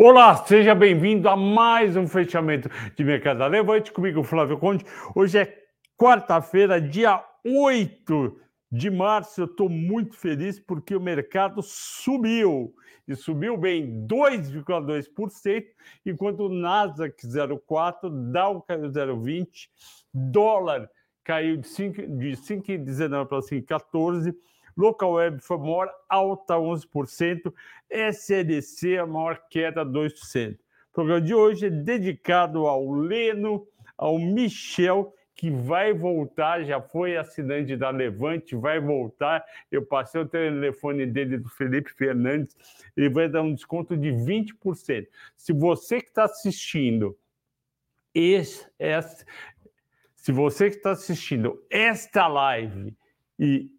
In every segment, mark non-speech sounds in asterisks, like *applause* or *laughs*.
Olá, seja bem-vindo a mais um fechamento de Mercado Levante comigo, Flávio Conde. Hoje é quarta-feira, dia 8 de março. Eu estou muito feliz porque o mercado subiu e subiu bem 2,2%, enquanto o Nasdaq 0,4%, Dow caiu 0,20%, dólar caiu de 5,19 para 5,14%. Local Web foi maior alta, 11%. SLC, a maior queda, 2%. O programa de hoje é dedicado ao Leno, ao Michel, que vai voltar, já foi assinante da Levante, vai voltar. Eu passei o telefone dele do Felipe Fernandes, ele vai dar um desconto de 20%. Se você que está assistindo esse, esse, se você que está assistindo esta live e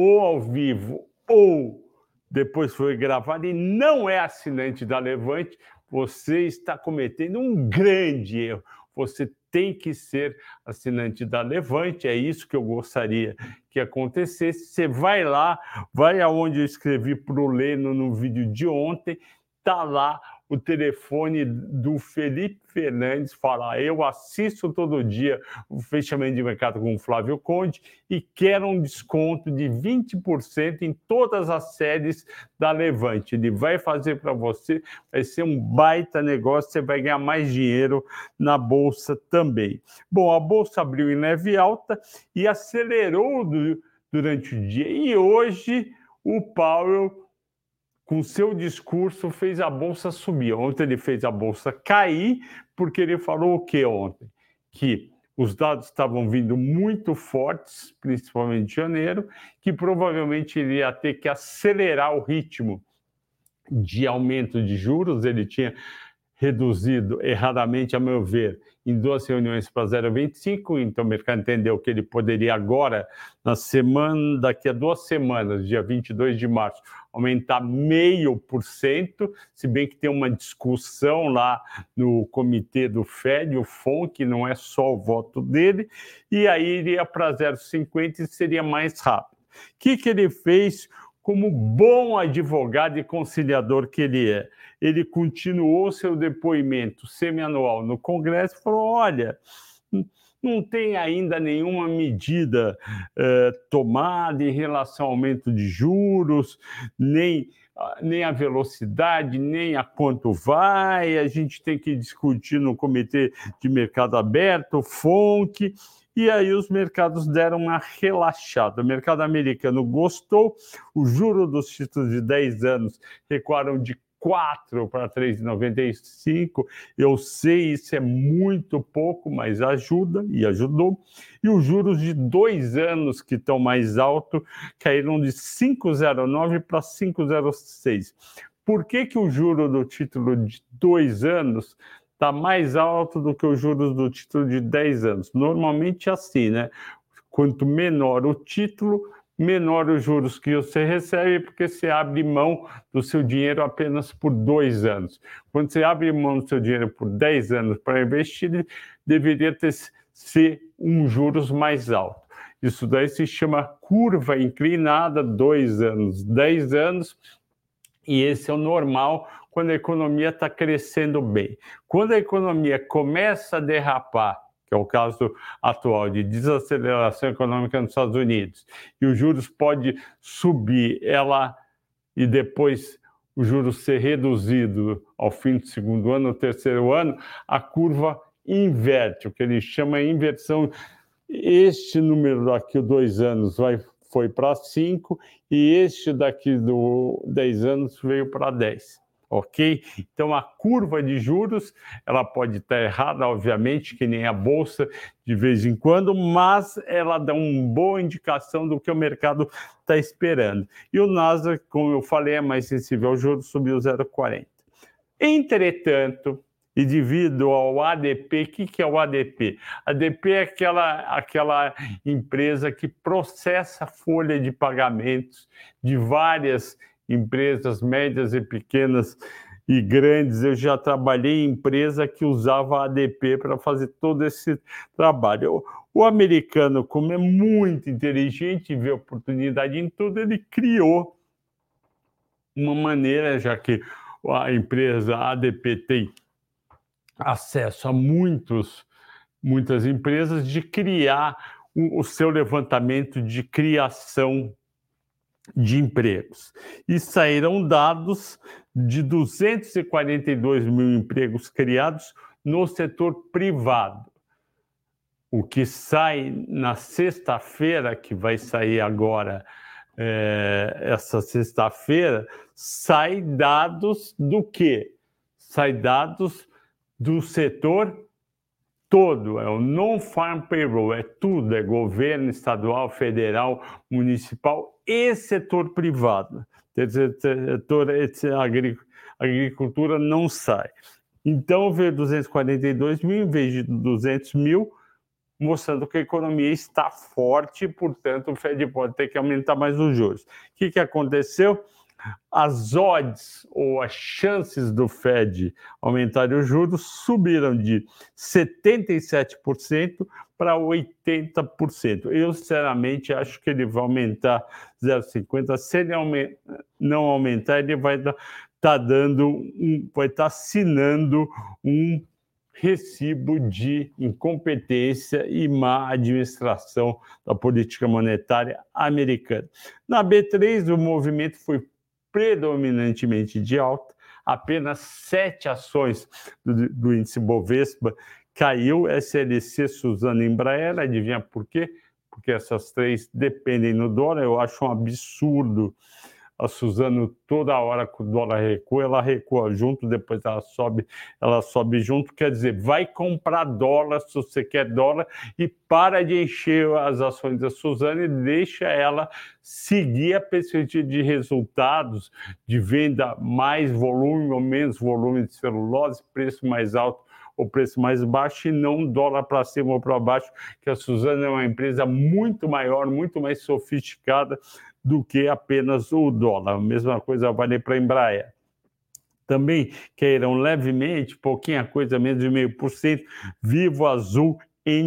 ou ao vivo ou depois foi gravado e não é assinante da Levante, você está cometendo um grande erro. Você tem que ser assinante da Levante, é isso que eu gostaria que acontecesse. Você vai lá, vai aonde eu escrevi para o Leno no vídeo de ontem, tá lá o telefone do Felipe Fernandes, fala: Eu assisto todo dia o fechamento de mercado com o Flávio Conde e quero um desconto de 20% em todas as séries da Levante. Ele vai fazer para você, vai ser um baita negócio, você vai ganhar mais dinheiro na bolsa também. Bom, a bolsa abriu em leve alta e acelerou durante o dia, e hoje o Powell com seu discurso, fez a bolsa subir. Ontem ele fez a bolsa cair, porque ele falou o que ontem? Que os dados estavam vindo muito fortes, principalmente em janeiro, que provavelmente ele ia ter que acelerar o ritmo de aumento de juros. Ele tinha reduzido erradamente, a meu ver, em duas reuniões para 0,25, então o mercado entendeu que ele poderia agora, na semana, daqui a duas semanas, dia 22 de março, aumentar meio por cento, se bem que tem uma discussão lá no comitê do Fed, o FONC, não é só o voto dele, e aí iria para 0,50 e seria mais rápido. O que, que ele fez? Como bom advogado e conciliador que ele é. Ele continuou seu depoimento semianual no Congresso e falou: olha, não tem ainda nenhuma medida eh, tomada em relação ao aumento de juros, nem, nem a velocidade, nem a quanto vai. A gente tem que discutir no Comitê de Mercado Aberto, FONC e aí os mercados deram uma relaxada. O mercado americano gostou, o juro dos títulos de 10 anos recuaram de 4 para 3,95. Eu sei, isso é muito pouco, mas ajuda e ajudou. E os juros de dois anos, que estão mais altos, caíram de 5,09 para 5,06. Por que, que o juro do título de dois anos está mais alto do que os juros do título de 10 anos. Normalmente é assim, né? Quanto menor o título, menor os juros que você recebe, porque você abre mão do seu dinheiro apenas por dois anos. Quando você abre mão do seu dinheiro por 10 anos para investir, deveria ter ser um juros mais alto. Isso daí se chama curva inclinada, dois anos, dez anos, e esse é o normal quando a economia está crescendo bem. Quando a economia começa a derrapar, que é o caso atual de desaceleração econômica nos Estados Unidos, e os juros pode subir, ela e depois o juros ser reduzido ao fim do segundo ano, ou terceiro ano, a curva inverte, o que ele chama inversão. Este número daqui dois anos vai, foi para 5 e este daqui do 10 anos veio para 10 ok? Então a curva de juros ela pode estar errada, obviamente, que nem a bolsa de vez em quando, mas ela dá uma boa indicação do que o mercado está esperando. E o Nasdaq, como eu falei, é mais sensível ao juros, subiu 0,40. Entretanto, e devido ao ADP, o que, é o ADP? ADP é aquela, aquela empresa que processa folha de pagamentos de várias empresas médias e pequenas e grandes. Eu já trabalhei em empresa que usava ADP para fazer todo esse trabalho. O americano, como é muito inteligente e vê oportunidade em tudo, ele criou uma maneira, já que a empresa ADP tem acesso a muitos, muitas empresas, de criar o, o seu levantamento de criação de empregos. E saíram dados de 242 mil empregos criados no setor privado. O que sai na sexta-feira, que vai sair agora, é, essa sexta-feira, sai dados do quê? Sai dados do setor todo, é o non-farm payroll, é tudo, é governo estadual, federal, municipal e setor privado. Setor agricultura não sai. Então, veio 242 mil em vez de 200 mil, mostrando que a economia está forte, portanto, o Fed pode ter que aumentar mais os juros. O que, que aconteceu? As odds ou as chances do Fed aumentar os juros subiram de 77% para 80%. Eu, sinceramente, acho que ele vai aumentar 0,50. Se ele não aumentar, ele vai estar tá dando, um, vai estar tá assinando um recibo de incompetência e má administração da política monetária americana. Na B3, o movimento foi predominantemente de alta, apenas sete ações do, do índice Bovespa caiu, SLC, Suzano Embraer, adivinha por quê? Porque essas três dependem no dólar, eu acho um absurdo a Suzano toda hora que o dólar recua, ela recua junto, depois ela sobe, ela sobe junto, quer dizer, vai comprar dólar se você quer dólar e para de encher as ações da Suzano e deixa ela seguir a perspectiva de resultados, de venda mais volume ou menos volume de celulose, preço mais alto o preço mais baixo e não dólar para cima ou para baixo, que a Suzano é uma empresa muito maior, muito mais sofisticada do que apenas o dólar. A mesma coisa vale para a Embraer. Também caíram levemente, pouquinha coisa, menos de meio por cento, Vivo Azul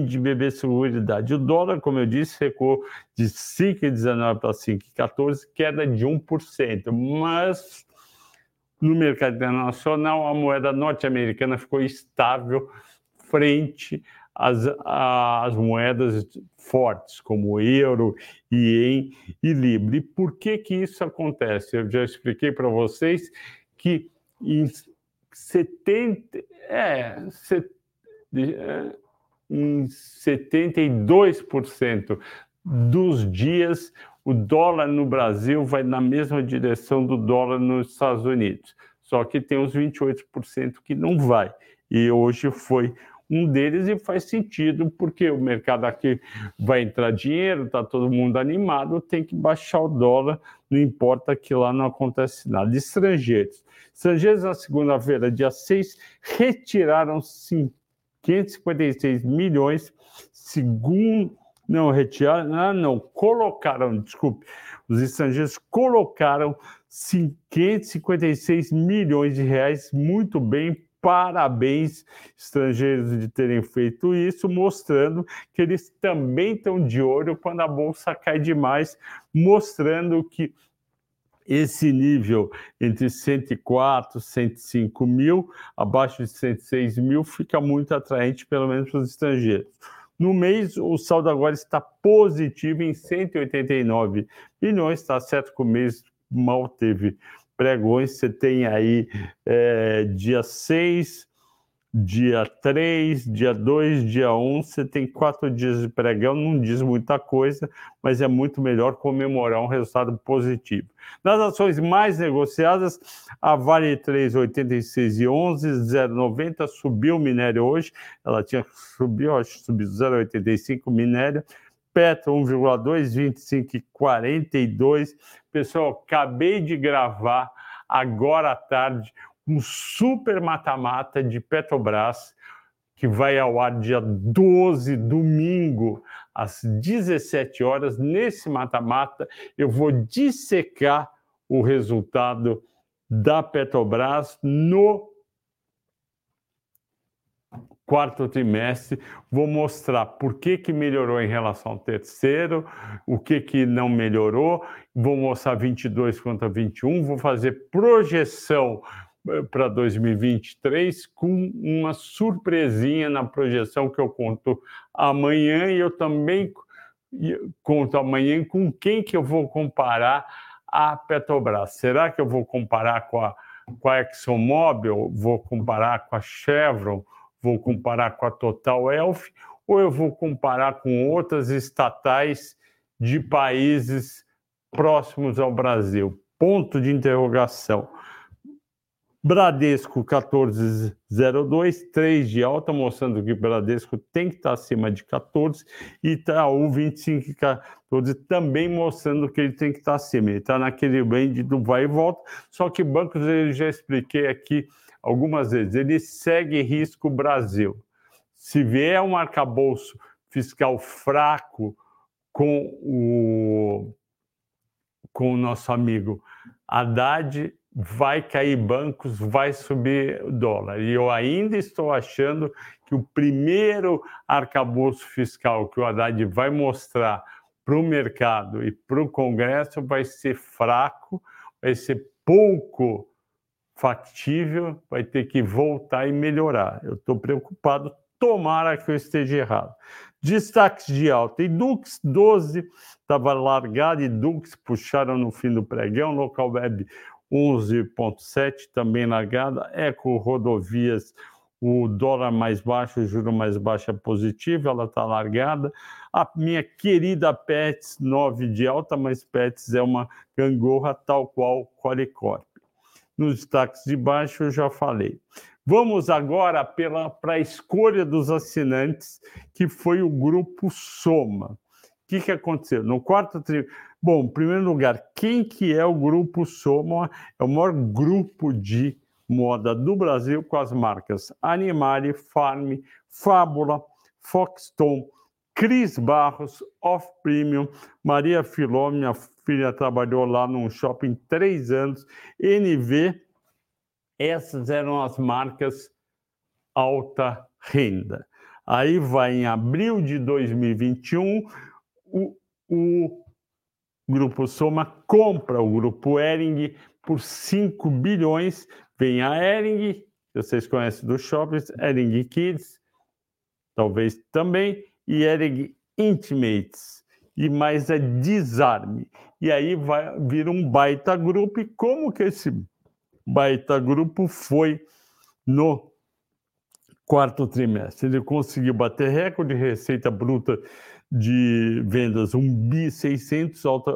de BB Seguridade. O dólar, como eu disse, recuou de 5,19 para 5,14, queda de 1%. Mas no mercado internacional, a moeda norte-americana ficou estável frente as, as moedas fortes, como o euro, ien e libra. E por que, que isso acontece? Eu já expliquei para vocês que em 70, é, set, é, em 72% dos dias o dólar no Brasil vai na mesma direção do dólar nos Estados Unidos. Só que tem os 28% que não vai. E hoje foi um deles e faz sentido, porque o mercado aqui vai entrar dinheiro, está todo mundo animado, tem que baixar o dólar, não importa que lá não acontece nada. Estrangeiros. Estrangeiros, na segunda-feira, dia 6, retiraram 556 milhões, segundo. Não, retiraram, ah, não, colocaram, desculpe, os estrangeiros colocaram 556 milhões de reais, muito bem, parabéns estrangeiros de terem feito isso, mostrando que eles também estão de olho quando a bolsa cai demais, mostrando que esse nível entre 104 e 105 mil, abaixo de 106 mil, fica muito atraente, pelo menos para os estrangeiros. No mês, o saldo agora está positivo em 189 milhões, está certo que o mês mal teve pregões, você tem aí é, dia 6, dia 3, dia 2, dia 1, você tem quatro dias de pregão, não diz muita coisa, mas é muito melhor comemorar um resultado positivo. Nas ações mais negociadas, a Vale 3, 86 e 11, 0,90, subiu o minério hoje, ela tinha subiu, acho que subiu 0,85 minério, Petro 1,2, 25 e 42. Pessoal, acabei de gravar agora à tarde um super mata-mata de Petrobras que vai ao ar dia 12, domingo, às 17 horas. Nesse mata-mata, eu vou dissecar o resultado da Petrobras no quarto trimestre, vou mostrar por que, que melhorou em relação ao terceiro, o que, que não melhorou, vou mostrar 22 contra 21, vou fazer projeção para 2023 com uma surpresinha na projeção que eu conto amanhã e eu também conto amanhã com quem que eu vou comparar a Petrobras. Será que eu vou comparar com a, com a ExxonMobil? Vou comparar com a Chevron? Vou comparar com a Total Elf? Ou eu vou comparar com outras estatais de países próximos ao Brasil? Ponto de interrogação. Bradesco 1402, 3 de alta, mostrando que Bradesco tem que estar acima de 14, e Itaú 2514 também mostrando que ele tem que estar acima. Ele está naquele range do vai e volta, só que bancos eu já expliquei aqui algumas vezes, ele segue risco Brasil. Se vier um arcabouço fiscal fraco com o, com o nosso amigo Haddad, vai cair bancos, vai subir dólar. E eu ainda estou achando que o primeiro arcabouço fiscal que o Haddad vai mostrar para o mercado e para o Congresso vai ser fraco, vai ser pouco factível, vai ter que voltar e melhorar. Eu estou preocupado, tomara que eu esteja errado. Destaques de alta. E Dux 12 estava largado e Dux puxaram no fim do pregão, local web 11,7 também largada. Eco Rodovias, o dólar mais baixo, o juro mais baixo é positivo, ela está largada. A minha querida Pets, 9 de alta, mas Pets é uma gangorra tal qual Qualicorp. Nos destaques de baixo eu já falei. Vamos agora para a escolha dos assinantes, que foi o grupo Soma. O que, que aconteceu? No quarto trimestre Bom, em primeiro lugar, quem que é o Grupo Soma? É o maior grupo de moda do Brasil com as marcas Animale, Farm, Fábula, Foxton, Cris Barros, Off Premium, Maria Filó, minha filha trabalhou lá num shopping três anos, NV, essas eram as marcas alta renda. Aí vai em abril de 2021, o, o Grupo Soma compra o Grupo Ering por 5 bilhões. Vem a Ering, vocês conhecem dos shoppings, Ering Kids, talvez também, e Ering Intimates, e mais a Desarme. E aí vai vir um baita grupo. E como que esse baita grupo foi no quarto trimestre? Ele conseguiu bater recorde de receita bruta de vendas 1 bi 600 alta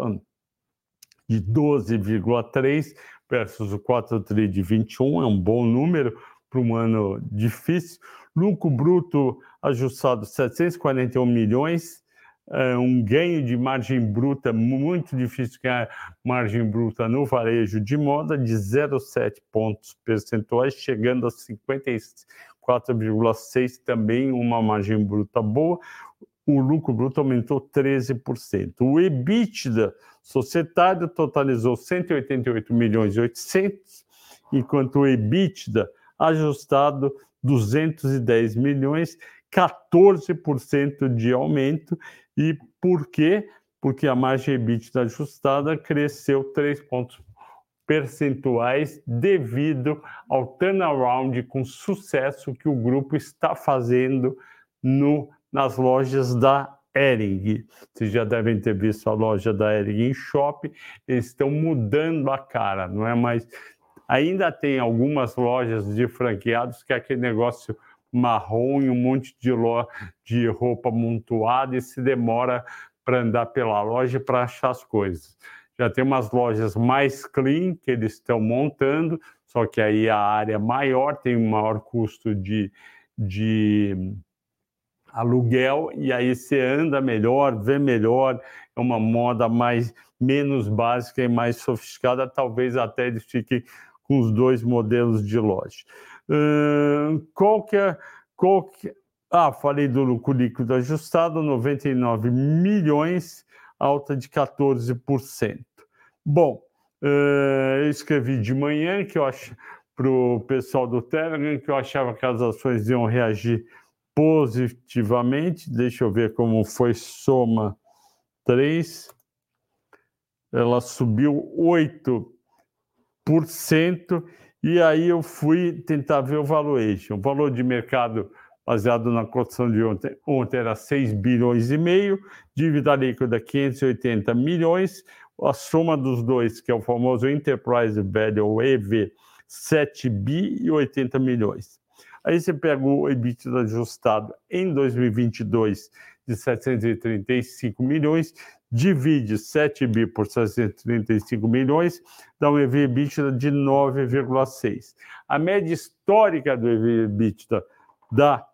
de 12,3 versus o 4 tri de 21, é um bom número para um ano difícil. Lucro bruto ajustado 741 milhões, é um ganho de margem bruta muito difícil ganhar margem bruta no varejo de moda de 0,7 pontos percentuais, chegando a 54,6 também uma margem bruta boa o lucro bruto aumentou 13%. O EBITDA societário totalizou 188 milhões e 800, enquanto o EBITDA ajustado 210 milhões, 14% de aumento. E por quê? Porque a margem EBITDA ajustada cresceu 3 pontos percentuais devido ao turnaround com sucesso que o grupo está fazendo no nas lojas da Ering. Vocês já devem ter visto a loja da Ering em shopping. Eles estão mudando a cara, não é mais. Ainda tem algumas lojas de franqueados que é aquele negócio marrom e um monte de, lo... de roupa amontoada e se demora para andar pela loja para achar as coisas. Já tem umas lojas mais clean que eles estão montando, só que aí a área é maior, tem um maior custo de, de aluguel e aí você anda melhor, vê melhor, é uma moda mais menos básica e mais sofisticada, talvez até eles fiquem com os dois modelos de loja. Uh, qual que é, qual que, ah, falei do lucro líquido ajustado, 99 milhões, alta de 14%. Bom, uh, eu escrevi de manhã que eu acho para o pessoal do Telegram que eu achava que as ações iam reagir positivamente. Deixa eu ver como foi soma 3. Ela subiu 8% E aí eu fui tentar ver o valuation. O valor de mercado baseado na cotação de ontem, ontem era 6 bilhões e meio, dívida líquida 580 milhões, a soma dos dois, que é o famoso Enterprise Value, ou EV, 7 bi e 80 milhões. Aí você pega o EBITDA ajustado em 2022 de 735 milhões, divide 7 bi por 735 milhões, dá um EBITDA de 9,6. A média histórica do EBITDA da,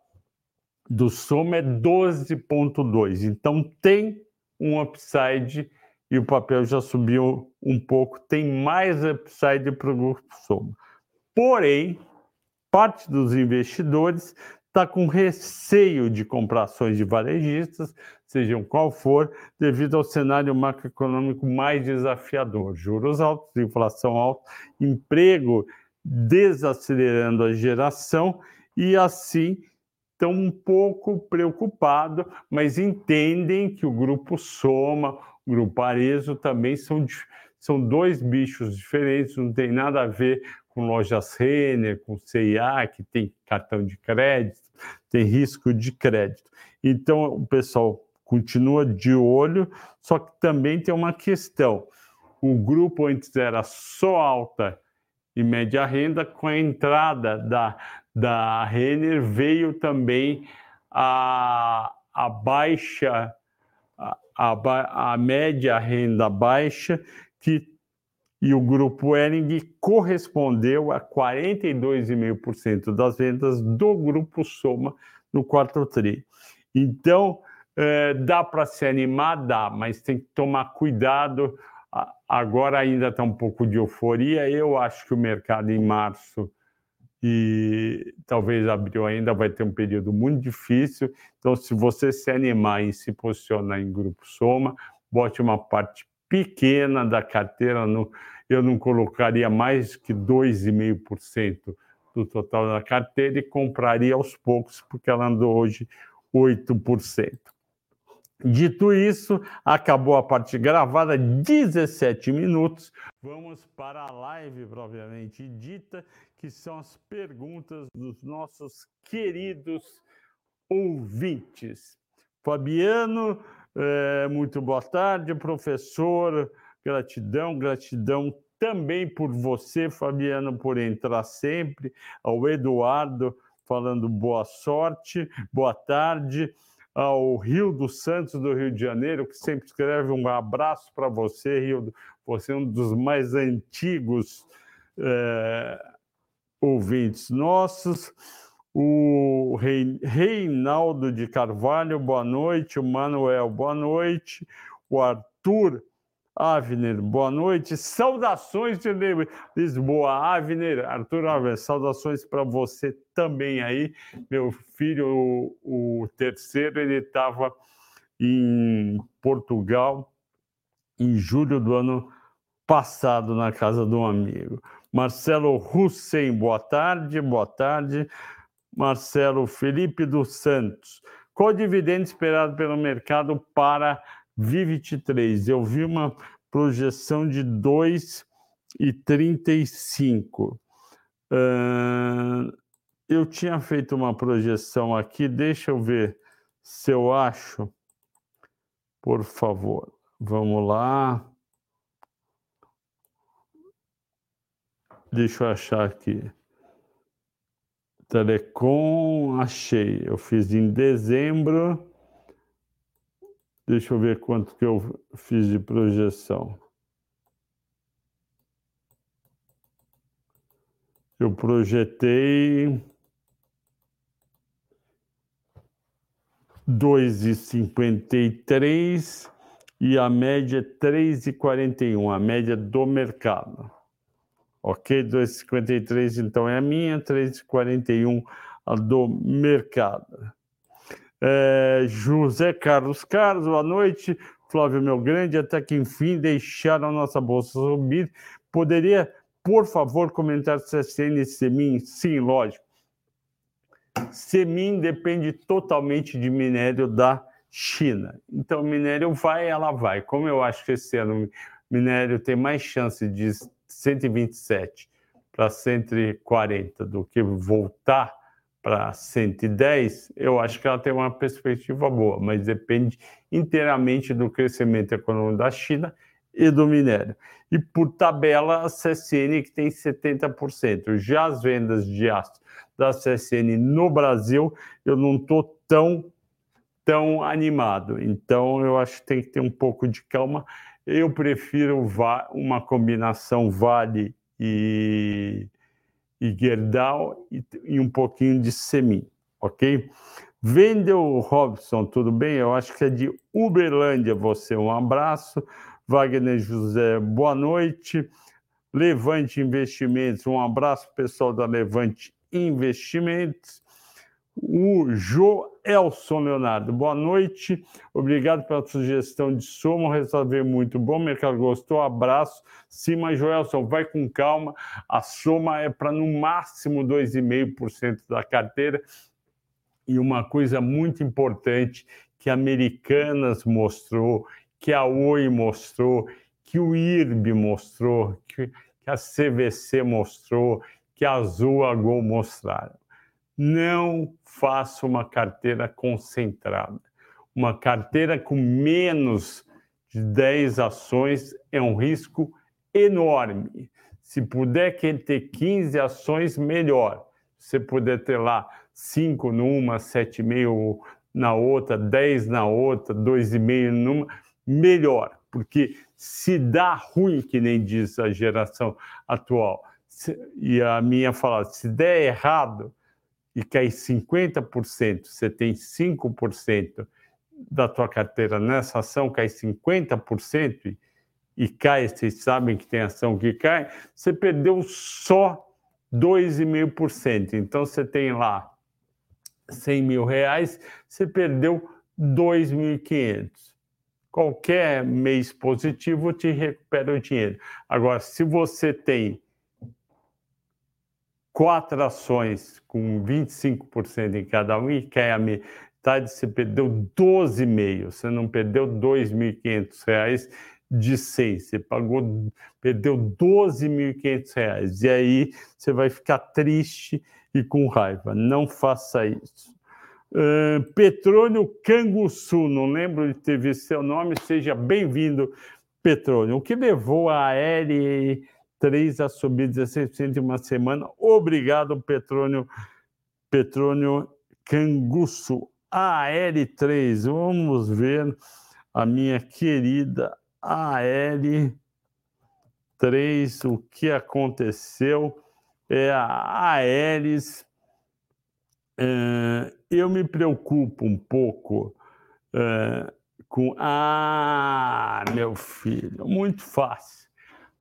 do Soma é 12,2. Então tem um upside e o papel já subiu um pouco, tem mais upside para o grupo Soma. Porém, parte dos investidores está com receio de comprar ações de varejistas, sejam qual for, devido ao cenário macroeconômico mais desafiador. Juros altos, inflação alta, emprego desacelerando a geração e assim estão um pouco preocupados, mas entendem que o grupo Soma, o grupo Arezo também são, são dois bichos diferentes, não tem nada a ver com lojas Renner, com CIA, que tem cartão de crédito, tem risco de crédito. Então, o pessoal continua de olho, só que também tem uma questão. O grupo antes era só alta e média renda, com a entrada da, da Renner veio também a, a baixa, a, a, a média renda baixa, que e o grupo Ering correspondeu a 42,5% das vendas do grupo Soma no quarto tri. Então, é, dá para se animar? Dá, mas tem que tomar cuidado. Agora ainda está um pouco de euforia. Eu acho que o mercado em março e talvez abril ainda vai ter um período muito difícil. Então, se você se animar e se posicionar em grupo Soma, bote uma parte pequena da carteira no eu não colocaria mais que 2,5% do total da carteira e compraria aos poucos, porque ela andou hoje 8%. Dito isso, acabou a parte gravada, 17 minutos. Vamos para a live propriamente dita, que são as perguntas dos nossos queridos ouvintes. Fabiano, é, muito boa tarde, professor. Gratidão, gratidão também por você, Fabiano, por entrar sempre. Ao Eduardo falando boa sorte, boa tarde. Ao Rio dos Santos, do Rio de Janeiro, que sempre escreve um abraço para você, Rio. Você é um dos mais antigos é, ouvintes nossos. O Reinaldo de Carvalho, boa noite. O Manuel, boa noite. O Arthur Avner, boa noite. Saudações de Lisboa. Avner, Arthur Avner, saudações para você também aí. Meu filho, o, o terceiro, ele estava em Portugal em julho do ano passado, na casa de um amigo. Marcelo Hussein, boa tarde, boa tarde. Marcelo Felipe dos Santos. Qual o dividendo esperado pelo mercado para Vi23, eu vi uma projeção de 2,35. Uh, eu tinha feito uma projeção aqui, deixa eu ver se eu acho. Por favor, vamos lá. Deixa eu achar aqui. Telecom, achei. Eu fiz em dezembro. Deixa eu ver quanto que eu fiz de projeção. Eu projetei 2,53 e a média é 3,41, a média do mercado. Ok? 2,53 então é a minha, 3,41 a do mercado. É, José Carlos Carlos, boa noite. Flávio Meu Grande, até que enfim deixaram a nossa bolsa subir. Poderia, por favor, comentar se a CN Semin? Sim, lógico. Semin depende totalmente de minério da China. Então, minério vai, ela vai. Como eu acho que esse ano minério tem mais chance de 127 para 140 do que voltar para 110, eu acho que ela tem uma perspectiva boa, mas depende inteiramente do crescimento econômico da China e do minério. E por tabela, a CSN que tem 70%. Já as vendas de aço da CSN no Brasil, eu não estou tão, tão animado. Então, eu acho que tem que ter um pouco de calma. Eu prefiro uma combinação Vale e e Gerdau e, e um pouquinho de Semin, ok? Vendel Robson, tudo bem? Eu acho que é de Uberlândia você. Um abraço. Wagner José, boa noite. Levante Investimentos, um abraço pessoal da Levante Investimentos o Joelson Leonardo. Boa noite, obrigado pela sugestão de soma, o muito bom, mercado gostou, abraço. Sim, mas Joelson, vai com calma, a soma é para no máximo 2,5% da carteira. E uma coisa muito importante que a Americanas mostrou, que a Oi mostrou, que o IRB mostrou, que, a CVC mostrou, que a Azul Gol mostraram não faça uma carteira concentrada. Uma carteira com menos de 10 ações é um risco enorme. Se puder ter 15 ações, melhor. Se puder ter lá 5 numa, 7,5 na outra, 10 na outra, 2,5 numa, melhor. Porque se dá ruim, que nem diz a geração atual, e a minha fala, se der errado, e cai 50%, você tem 5% da tua carteira nessa ação, cai 50% e, cai, vocês sabem que tem ação que cai, você perdeu só 2,5%. Então você tem lá 100 mil reais, você perdeu 2.500. Qualquer mês positivo te recupera o dinheiro. Agora, se você tem quatro ações com 25% em cada um e quer a metade, você perdeu 12,5%. Você não perdeu R$ 2.500 de 100, você pagou, perdeu R$ 12.500. E aí você vai ficar triste e com raiva. Não faça isso. Uh, Petrônio Canguçu, não lembro de ter visto seu nome, seja bem-vindo, Petrônio. O que levou a Aérea 3 a subir 16% em uma semana. Obrigado, Petrônio, Petrônio Canguço. AL3, vamos ver a minha querida AL3, o que aconteceu. É a Aeres. É, eu me preocupo um pouco é, com. Ah, meu filho, muito fácil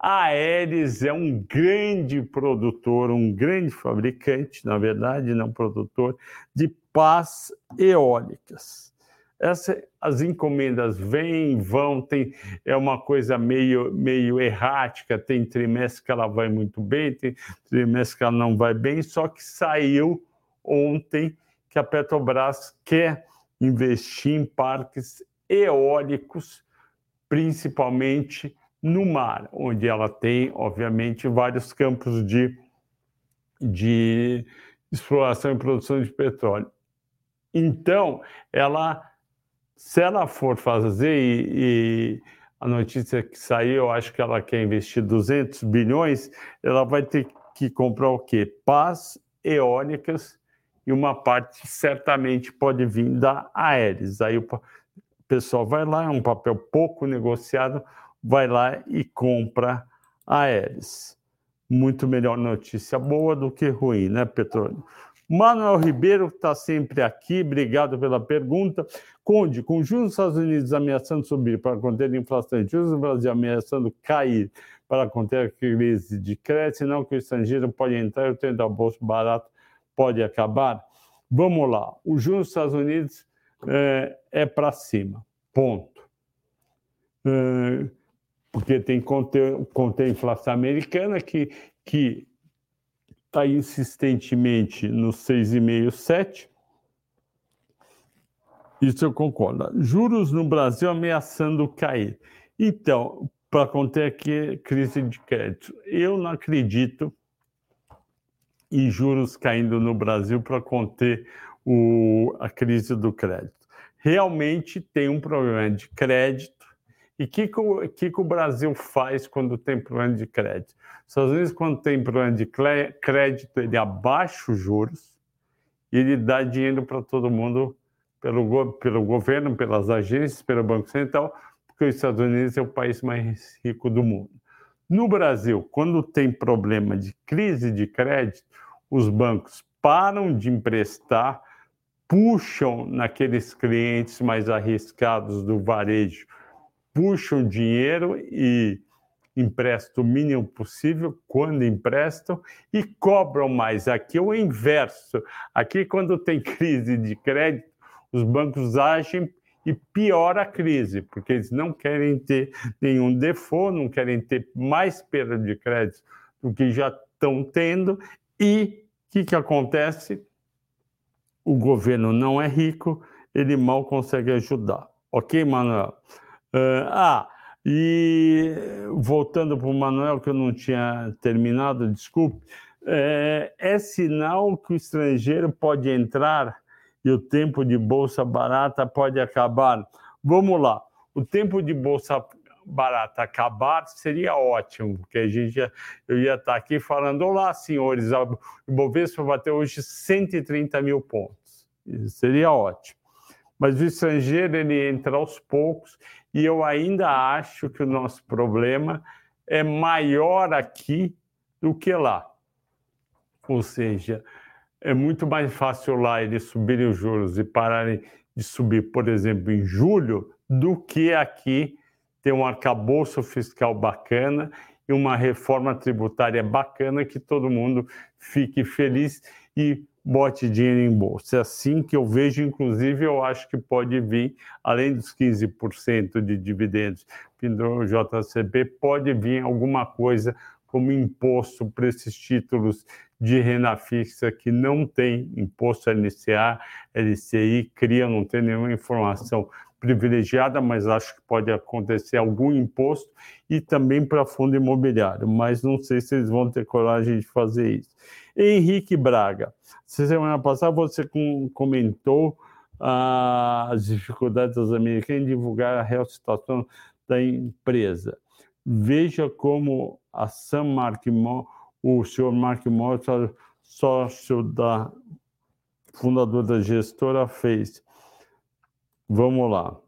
a Aeres é um grande produtor, um grande fabricante, na verdade, não produtor, de pás eólicas. Essa, as encomendas vêm, vão, tem, é uma coisa meio, meio errática, tem trimestre que ela vai muito bem, tem trimestre que ela não vai bem, só que saiu ontem que a Petrobras quer investir em parques eólicos, principalmente no mar, onde ela tem, obviamente, vários campos de, de exploração e produção de petróleo. Então, ela, se ela for fazer, e, e a notícia que saiu, eu acho que ela quer investir 200 bilhões, ela vai ter que comprar o quê? Pás eólicas e uma parte certamente pode vir da Aeres. Aí o pessoal vai lá, é um papel pouco negociado, vai lá e compra a Aeres. Muito melhor notícia boa do que ruim, né, Petrônio? Manuel Ribeiro está sempre aqui, obrigado pela pergunta. Conde, com juros nos Estados Unidos ameaçando subir para conter a inflação e juros no Brasil ameaçando cair para conter a crise de crédito, senão que o estrangeiro pode entrar e o tempo da bolsa barato pode acabar? Vamos lá, o juros nos Estados Unidos é, é para cima, ponto. É, porque tem conter, conter inflação americana que que está insistentemente no 6,5, 7. Isso eu concordo. Juros no Brasil ameaçando cair. Então, para conter aqui crise de crédito, eu não acredito e juros caindo no Brasil para conter o, a crise do crédito. Realmente tem um problema de crédito. E o que, que, que, o Brasil faz quando tem problema de crédito? Estados Unidos, quando tem problema de crédito, ele abaixa os juros e ele dá dinheiro para todo mundo pelo, pelo governo, pelas agências, pelo Banco Central, porque os Estados Unidos é o país mais rico do mundo. No Brasil, quando tem problema de crise de crédito, os bancos param de emprestar, puxam naqueles clientes mais arriscados do varejo, puxam dinheiro e emprestam o mínimo possível quando emprestam e cobram mais. Aqui é o inverso. Aqui, quando tem *laughs* crise de crédito, os bancos agem e piora a crise, porque eles não querem ter nenhum default, não querem ter mais perda de crédito do que já estão tendo. E o que, que acontece? O governo não é rico, ele mal consegue ajudar. Ok, Manuel? Uh, ah, e voltando para o Manuel, que eu não tinha terminado, desculpe, é, é sinal que o estrangeiro pode entrar e o tempo de bolsa barata pode acabar. Vamos lá, o tempo de bolsa barata acabar seria ótimo, porque a gente ia, eu ia estar aqui falando: olá, senhores, o Ibovespa vai ter hoje 130 mil pontos. Isso seria ótimo. Mas o estrangeiro ele entra aos poucos e eu ainda acho que o nosso problema é maior aqui do que lá. Ou seja, é muito mais fácil lá eles subirem os juros e pararem de subir, por exemplo, em julho, do que aqui ter um arcabouço fiscal bacana e uma reforma tributária bacana que todo mundo fique feliz e bote dinheiro em bolsa. É assim que eu vejo, inclusive, eu acho que pode vir, além dos 15% de dividendos do JCP, pode vir alguma coisa como imposto para esses títulos de renda fixa que não tem imposto LCA, LCI, cria, não tem nenhuma informação privilegiada, mas acho que pode acontecer algum imposto e também para fundo imobiliário, mas não sei se eles vão ter coragem de fazer isso. Henrique Braga, semana passada você comentou ah, as dificuldades das americanas em divulgar a real situação da empresa. Veja como a Sam Mark o senhor Mark Mota, sócio da fundador da gestora, fez. Vamos lá.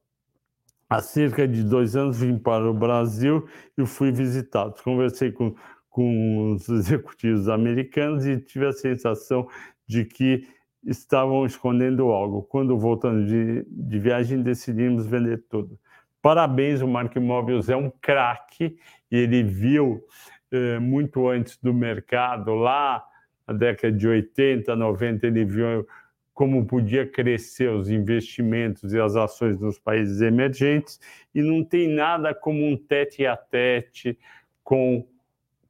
Há cerca de dois anos vim para o Brasil e fui visitado. Conversei com, com os executivos americanos e tive a sensação de que estavam escondendo algo. Quando voltando de, de viagem, decidimos vender tudo. Parabéns, o Mark Imóveis é um craque e ele viu eh, muito antes do mercado, lá na década de 80, 90, ele viu como podia crescer os investimentos e as ações nos países emergentes, e não tem nada como um tete a tete com,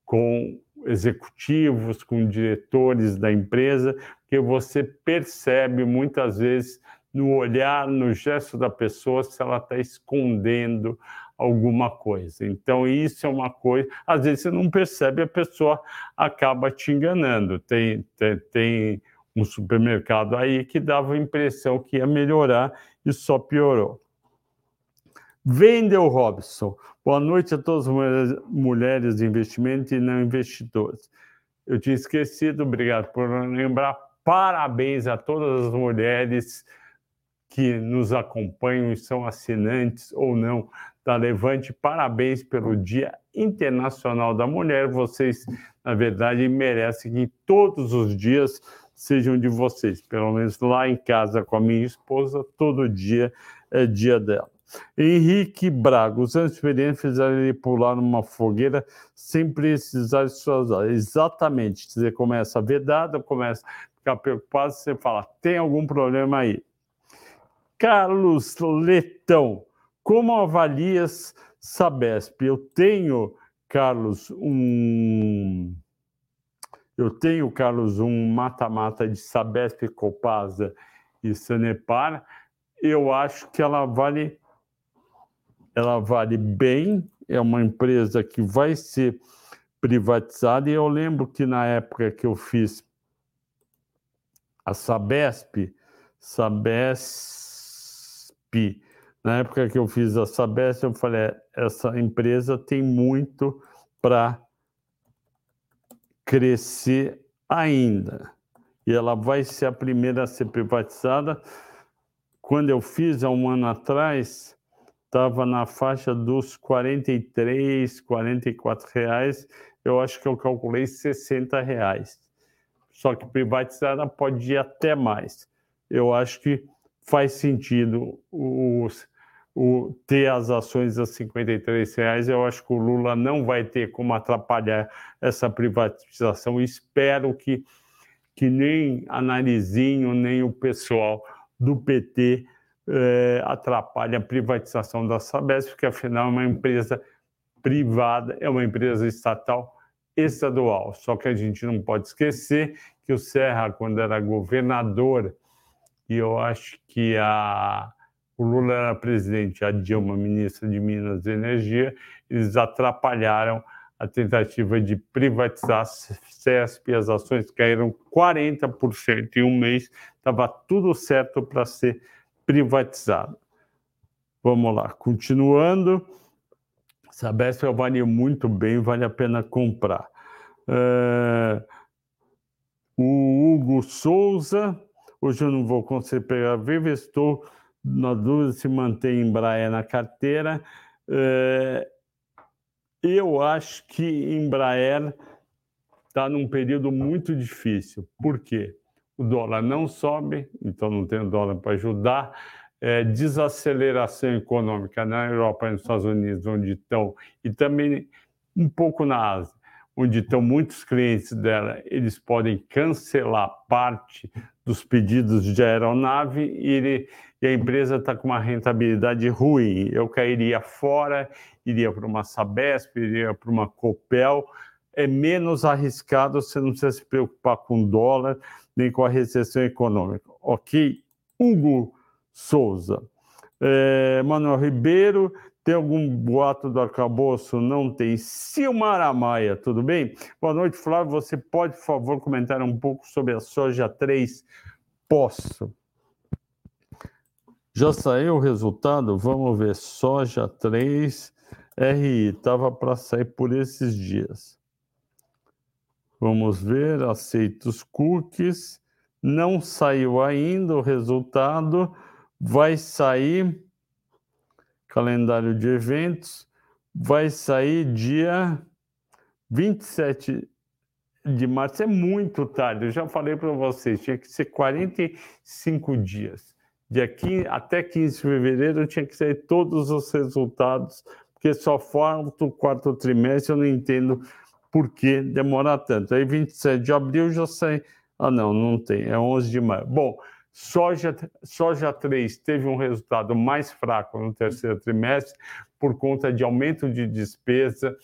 com executivos, com diretores da empresa, que você percebe muitas vezes no olhar, no gesto da pessoa, se ela está escondendo alguma coisa. Então, isso é uma coisa. Às vezes você não percebe, a pessoa acaba te enganando. Tem, tem, tem um supermercado aí que dava a impressão que ia melhorar e só piorou. Vendeu Robson. Boa noite a todas as mulheres, de investimento e não investidores. Eu tinha esquecido, obrigado por lembrar. Parabéns a todas as mulheres que nos acompanham e são assinantes ou não da Levante. Parabéns pelo Dia Internacional da Mulher. Vocês, na verdade, merecem que todos os dias sejam de vocês. Pelo menos lá em casa com a minha esposa, todo dia é dia dela. Henrique Braga, os anos experientes fizeram ele pular numa fogueira sem precisar de suas. Exatamente. Você começa a ver dado, começa a ficar preocupado, você fala, tem algum problema aí. Carlos Letão, como avalias Sabesp? Eu tenho, Carlos, um. Eu tenho, Carlos, um mata-mata de Sabesp, Copasa e Sanepar. Eu acho que ela vale, ela vale bem. É uma empresa que vai ser privatizada. E eu lembro que na época que eu fiz A Sabesp, Sabesp, na época que eu fiz a Sabesp, eu falei, essa empresa tem muito para crescer ainda. E ela vai ser a primeira a ser privatizada. Quando eu fiz há um ano atrás, estava na faixa dos 43, 44 reais. Eu acho que eu calculei 60 reais. Só que privatizada pode ir até mais. Eu acho que faz sentido os, o, ter as ações a 53 reais. Eu acho que o Lula não vai ter como atrapalhar essa privatização. Espero que, que nem a Narizinho, nem o pessoal do PT eh, atrapalhe a privatização da Sabesp, porque afinal é uma empresa privada, é uma empresa estatal estadual. Só que a gente não pode esquecer que o Serra, quando era governador, e eu acho que a o Lula era presidente, a Dilma, ministra de Minas e Energia, eles atrapalharam a tentativa de privatizar a CESP, as ações caíram 40% em um mês, estava tudo certo para ser privatizado. Vamos lá, continuando. Sabesp avalia muito bem, vale a pena comprar. Uh, o Hugo Souza, hoje eu não vou conseguir pegar vivo, estou na dúvida se mantém Embraer na carteira. É, eu acho que Embraer está num período muito difícil. Por quê? O dólar não sobe, então não tem dólar para ajudar. É, desaceleração econômica na Europa e nos Estados Unidos, onde estão, e também um pouco na Ásia, onde estão muitos clientes dela, eles podem cancelar parte dos pedidos de aeronave e ele, e a empresa está com uma rentabilidade ruim. Eu cairia fora, iria para uma Sabesp, iria para uma Copel. É menos arriscado, você não precisa se preocupar com dólar nem com a recessão econômica. Ok? Hugo Souza. É, Manuel Ribeiro, tem algum boato do arcabouço? Não tem. Silmara Maia, tudo bem? Boa noite, Flávio. Você pode, por favor, comentar um pouco sobre a soja 3? Posso. Já saiu o resultado? Vamos ver. Soja 3 RI. Estava para sair por esses dias. Vamos ver. Aceitos cookies. Não saiu ainda o resultado. Vai sair. Calendário de eventos. Vai sair dia 27 de março. É muito tarde. Eu já falei para vocês. Tinha que ser 45 dias dia 15, até 15 de fevereiro tinha que sair todos os resultados, porque só falta o quarto trimestre, eu não entendo por que demorar tanto. Aí 27 de abril já sai. Ah, não, não tem, é 11 de maio. Bom, soja, soja 3 teve um resultado mais fraco no terceiro trimestre por conta de aumento de despesa,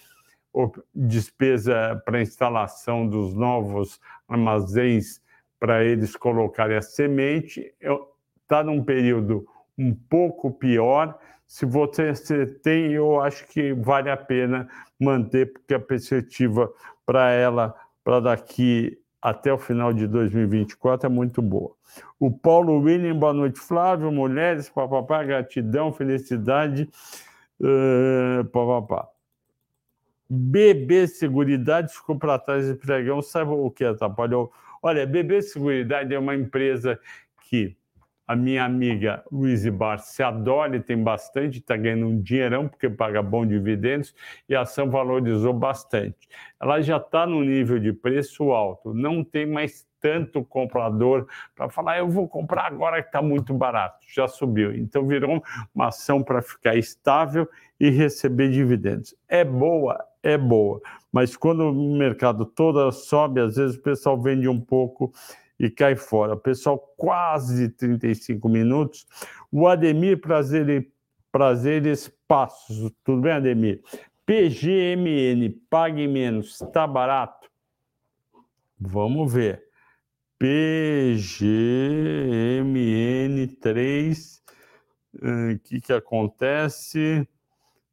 despesa para instalação dos novos armazéns para eles colocarem a semente. Está num período um pouco pior. Se você tem, eu acho que vale a pena manter, porque a perspectiva para ela, para daqui até o final de 2024, é muito boa. O Paulo William, boa noite, Flávio, mulheres, papapá, gratidão, felicidade, uh, papapá. BB Seguridade ficou para trás de pregão, sabe o que atrapalhou? Olha, BB Seguridade é uma empresa que a minha amiga Luiz Bar se adora e tem bastante, está ganhando um dinheirão porque paga bom dividendos e a ação valorizou bastante. Ela já está no nível de preço alto, não tem mais tanto comprador para falar, eu vou comprar agora que está muito barato, já subiu. Então virou uma ação para ficar estável e receber dividendos. É boa, é boa, mas quando o mercado todo sobe, às vezes o pessoal vende um pouco e cai fora. Pessoal, quase 35 minutos. O Ademir Prazer, Prazeres Passos. Tudo bem, Ademir? PGMN, pague menos, está barato? Vamos ver. PGMN3, o que, que acontece?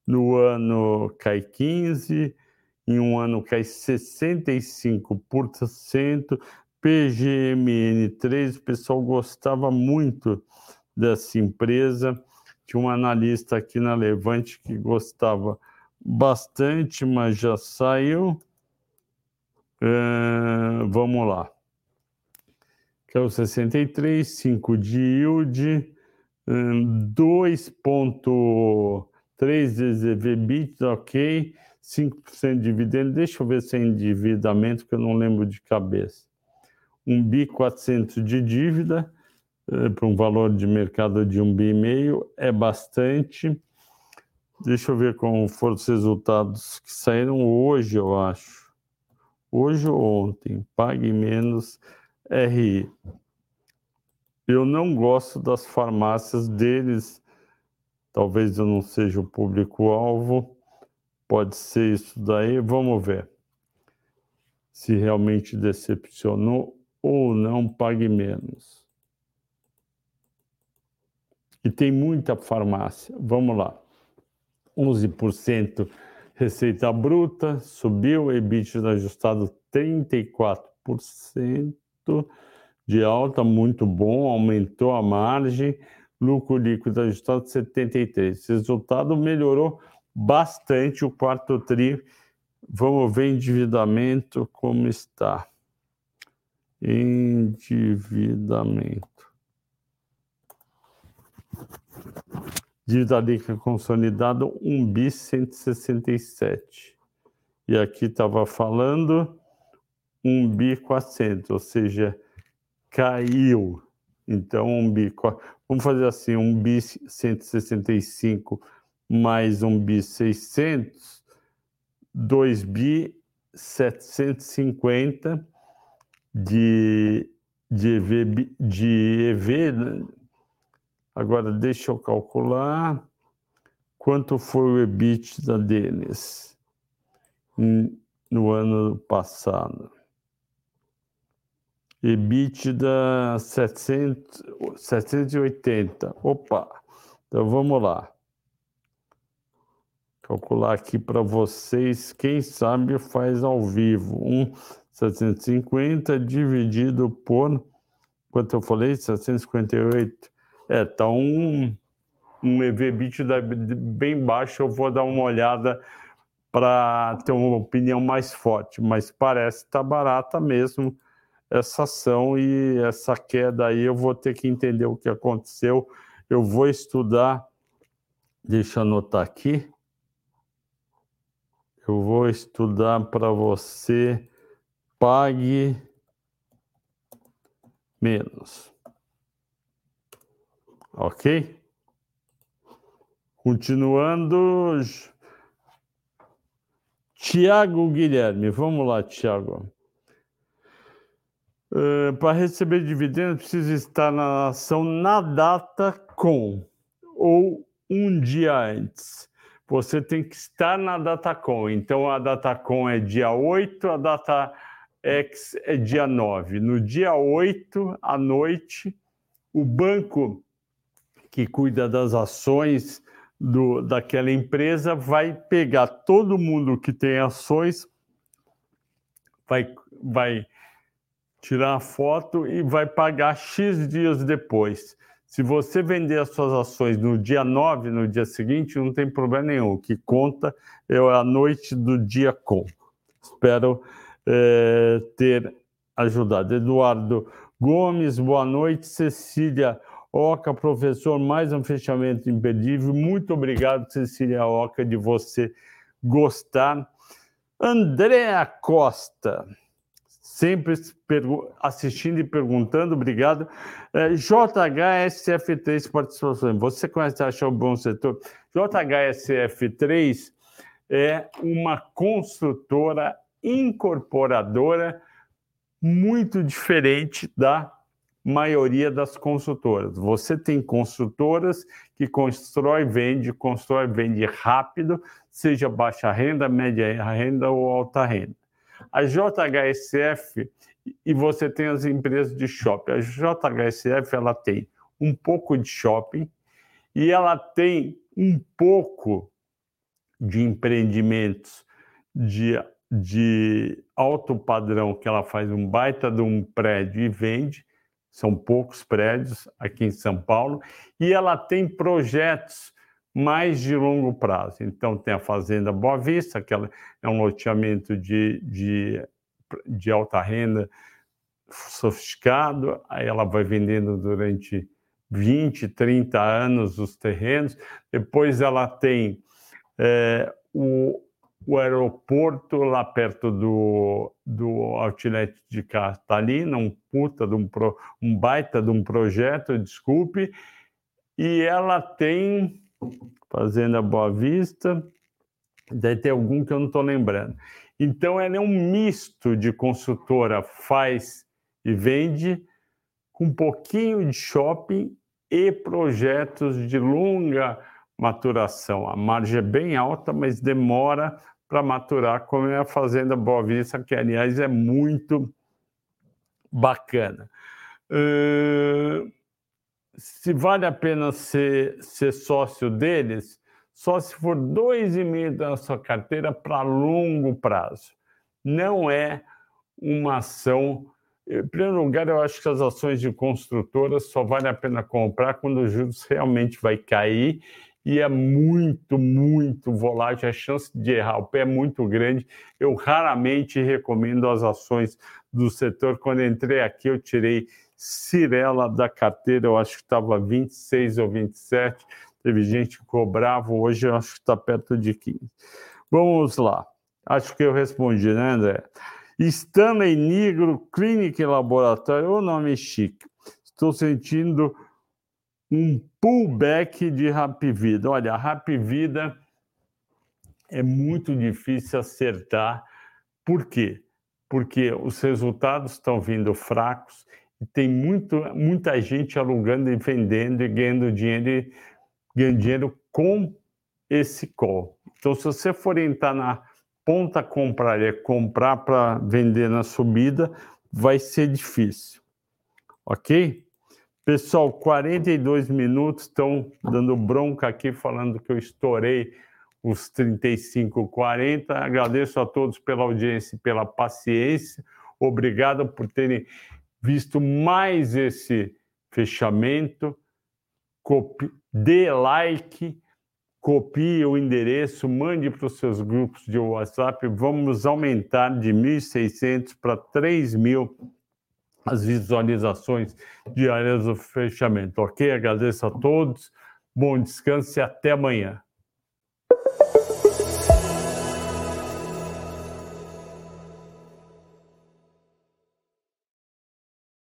No ano cai 15, em um ano cai 65%, PGMN3, o pessoal gostava muito dessa empresa. Tinha um analista aqui na Levante que gostava bastante, mas já saiu. Vamos lá. Que é o 63, 5 de yield, 2,3 EV bits, ok. 5% de dividendo. Deixa eu ver se é endividamento, que eu não lembro de cabeça. Um bi 400 de dívida eh, para um valor de mercado de um bi e meio é bastante. Deixa eu ver como foram os resultados que saíram hoje, eu acho. Hoje ou ontem. Pague menos RI. Eu não gosto das farmácias deles. Talvez eu não seja o público-alvo. Pode ser isso daí. Vamos ver se realmente decepcionou ou não. Pague menos. E tem muita farmácia. Vamos lá. 11% receita bruta, subiu, EBITDA ajustado 34% de alta, muito bom, aumentou a margem, lucro líquido ajustado 73%. Resultado melhorou bastante o quarto tri. Vamos ver endividamento como está. Endividamento. Dívida líquida consolidada 1 bi 167. E aqui estava falando 1 bi 400, ou seja, caiu. Então, 1 bi. Vamos fazer assim: 1 bi 165 mais 1 bi 600, 2 bi 750 de, de EV, de EV né? Agora, deixa eu calcular quanto foi o EBITDA deles no ano passado. EBITDA 700, 780. Opa, então vamos lá. Calcular aqui para vocês, quem sabe faz ao vivo. Um 750 dividido por, quanto eu falei? 758 é, tá um, um EV/EBITDA bem baixo. Eu vou dar uma olhada para ter uma opinião mais forte, mas parece tá barata mesmo essa ação e essa queda aí. Eu vou ter que entender o que aconteceu. Eu vou estudar. Deixa eu anotar aqui. Eu vou estudar para você. Pague menos. Ok? Continuando. Tiago Guilherme, vamos lá, Tiago. Uh, para receber dividendos, precisa estar na ação na data com ou um dia antes. Você tem que estar na data com. Então, a data com é dia 8, a data X é dia 9. No dia 8, à noite, o banco que cuida das ações do, daquela empresa vai pegar todo mundo que tem ações, vai, vai tirar a foto e vai pagar X dias depois. Se você vender as suas ações no dia 9, no dia seguinte, não tem problema nenhum. O que conta é a noite do dia com. Espero é, ter ajudado. Eduardo Gomes, boa noite. Cecília Oca, professor, mais um fechamento imperdível. Muito obrigado, Cecília Oca, de você gostar. Andréa Costa, sempre assistindo e perguntando, obrigado. É, JHSF3 participações. Você conhece achar o bom setor? JHSF3 é uma construtora incorporadora muito diferente da maioria das consultoras. Você tem consultoras que constrói, vende, constrói, vende rápido, seja baixa renda, média renda ou alta renda. A JHSF e você tem as empresas de shopping. A JHSF ela tem um pouco de shopping e ela tem um pouco de empreendimentos de de alto padrão, que ela faz um baita de um prédio e vende, são poucos prédios aqui em São Paulo, e ela tem projetos mais de longo prazo. Então, tem a Fazenda Boa Vista, que é um loteamento de, de, de alta renda sofisticado, aí ela vai vendendo durante 20, 30 anos os terrenos. Depois ela tem é, o, o aeroporto lá perto do, do outlet de Catalina, um puta de um, pro, um baita de um projeto, desculpe, e ela tem Fazenda Boa Vista, deve ter algum que eu não estou lembrando. Então, ela é um misto de consultora faz e vende, com um pouquinho de shopping e projetos de longa maturação. A margem é bem alta, mas demora para maturar, como é a Fazenda Boa Vista, que, aliás, é muito bacana. Uh, se vale a pena ser, ser sócio deles, só se for dois e meio da sua carteira para longo prazo. Não é uma ação. Em primeiro lugar, eu acho que as ações de construtoras só vale a pena comprar quando os juros realmente vai cair e é muito, muito volátil. A chance de errar o pé é muito grande. Eu raramente recomendo as ações do setor. Quando entrei aqui, eu tirei Cirela da carteira, eu acho que estava 26 ou 27. Teve gente que cobrava, hoje eu acho que está perto de 15. Vamos lá. Acho que eu respondi, né, André? Stanley Negro, Clínica e Laboratório, o nome chique. Estou sentindo um pullback de Rap Vida. Olha, a Rap Vida é muito difícil acertar. Por quê? Porque os resultados estão vindo fracos e tem muito, muita gente alugando e vendendo e ganhando dinheiro, ganhando dinheiro com esse call. Então, se você for entrar na ponta e comprar para vender na subida, vai ser difícil. Ok? Pessoal, 42 minutos estão dando bronca aqui, falando que eu estourei os 35, 40. Agradeço a todos pela audiência e pela paciência. Obrigado por terem visto mais esse fechamento. Copie, dê like, copie o endereço, mande para os seus grupos de WhatsApp. Vamos aumentar de 1.600 para 3.000 as visualizações diárias do fechamento. Ok? Agradeço a todos, bom descanso e até amanhã.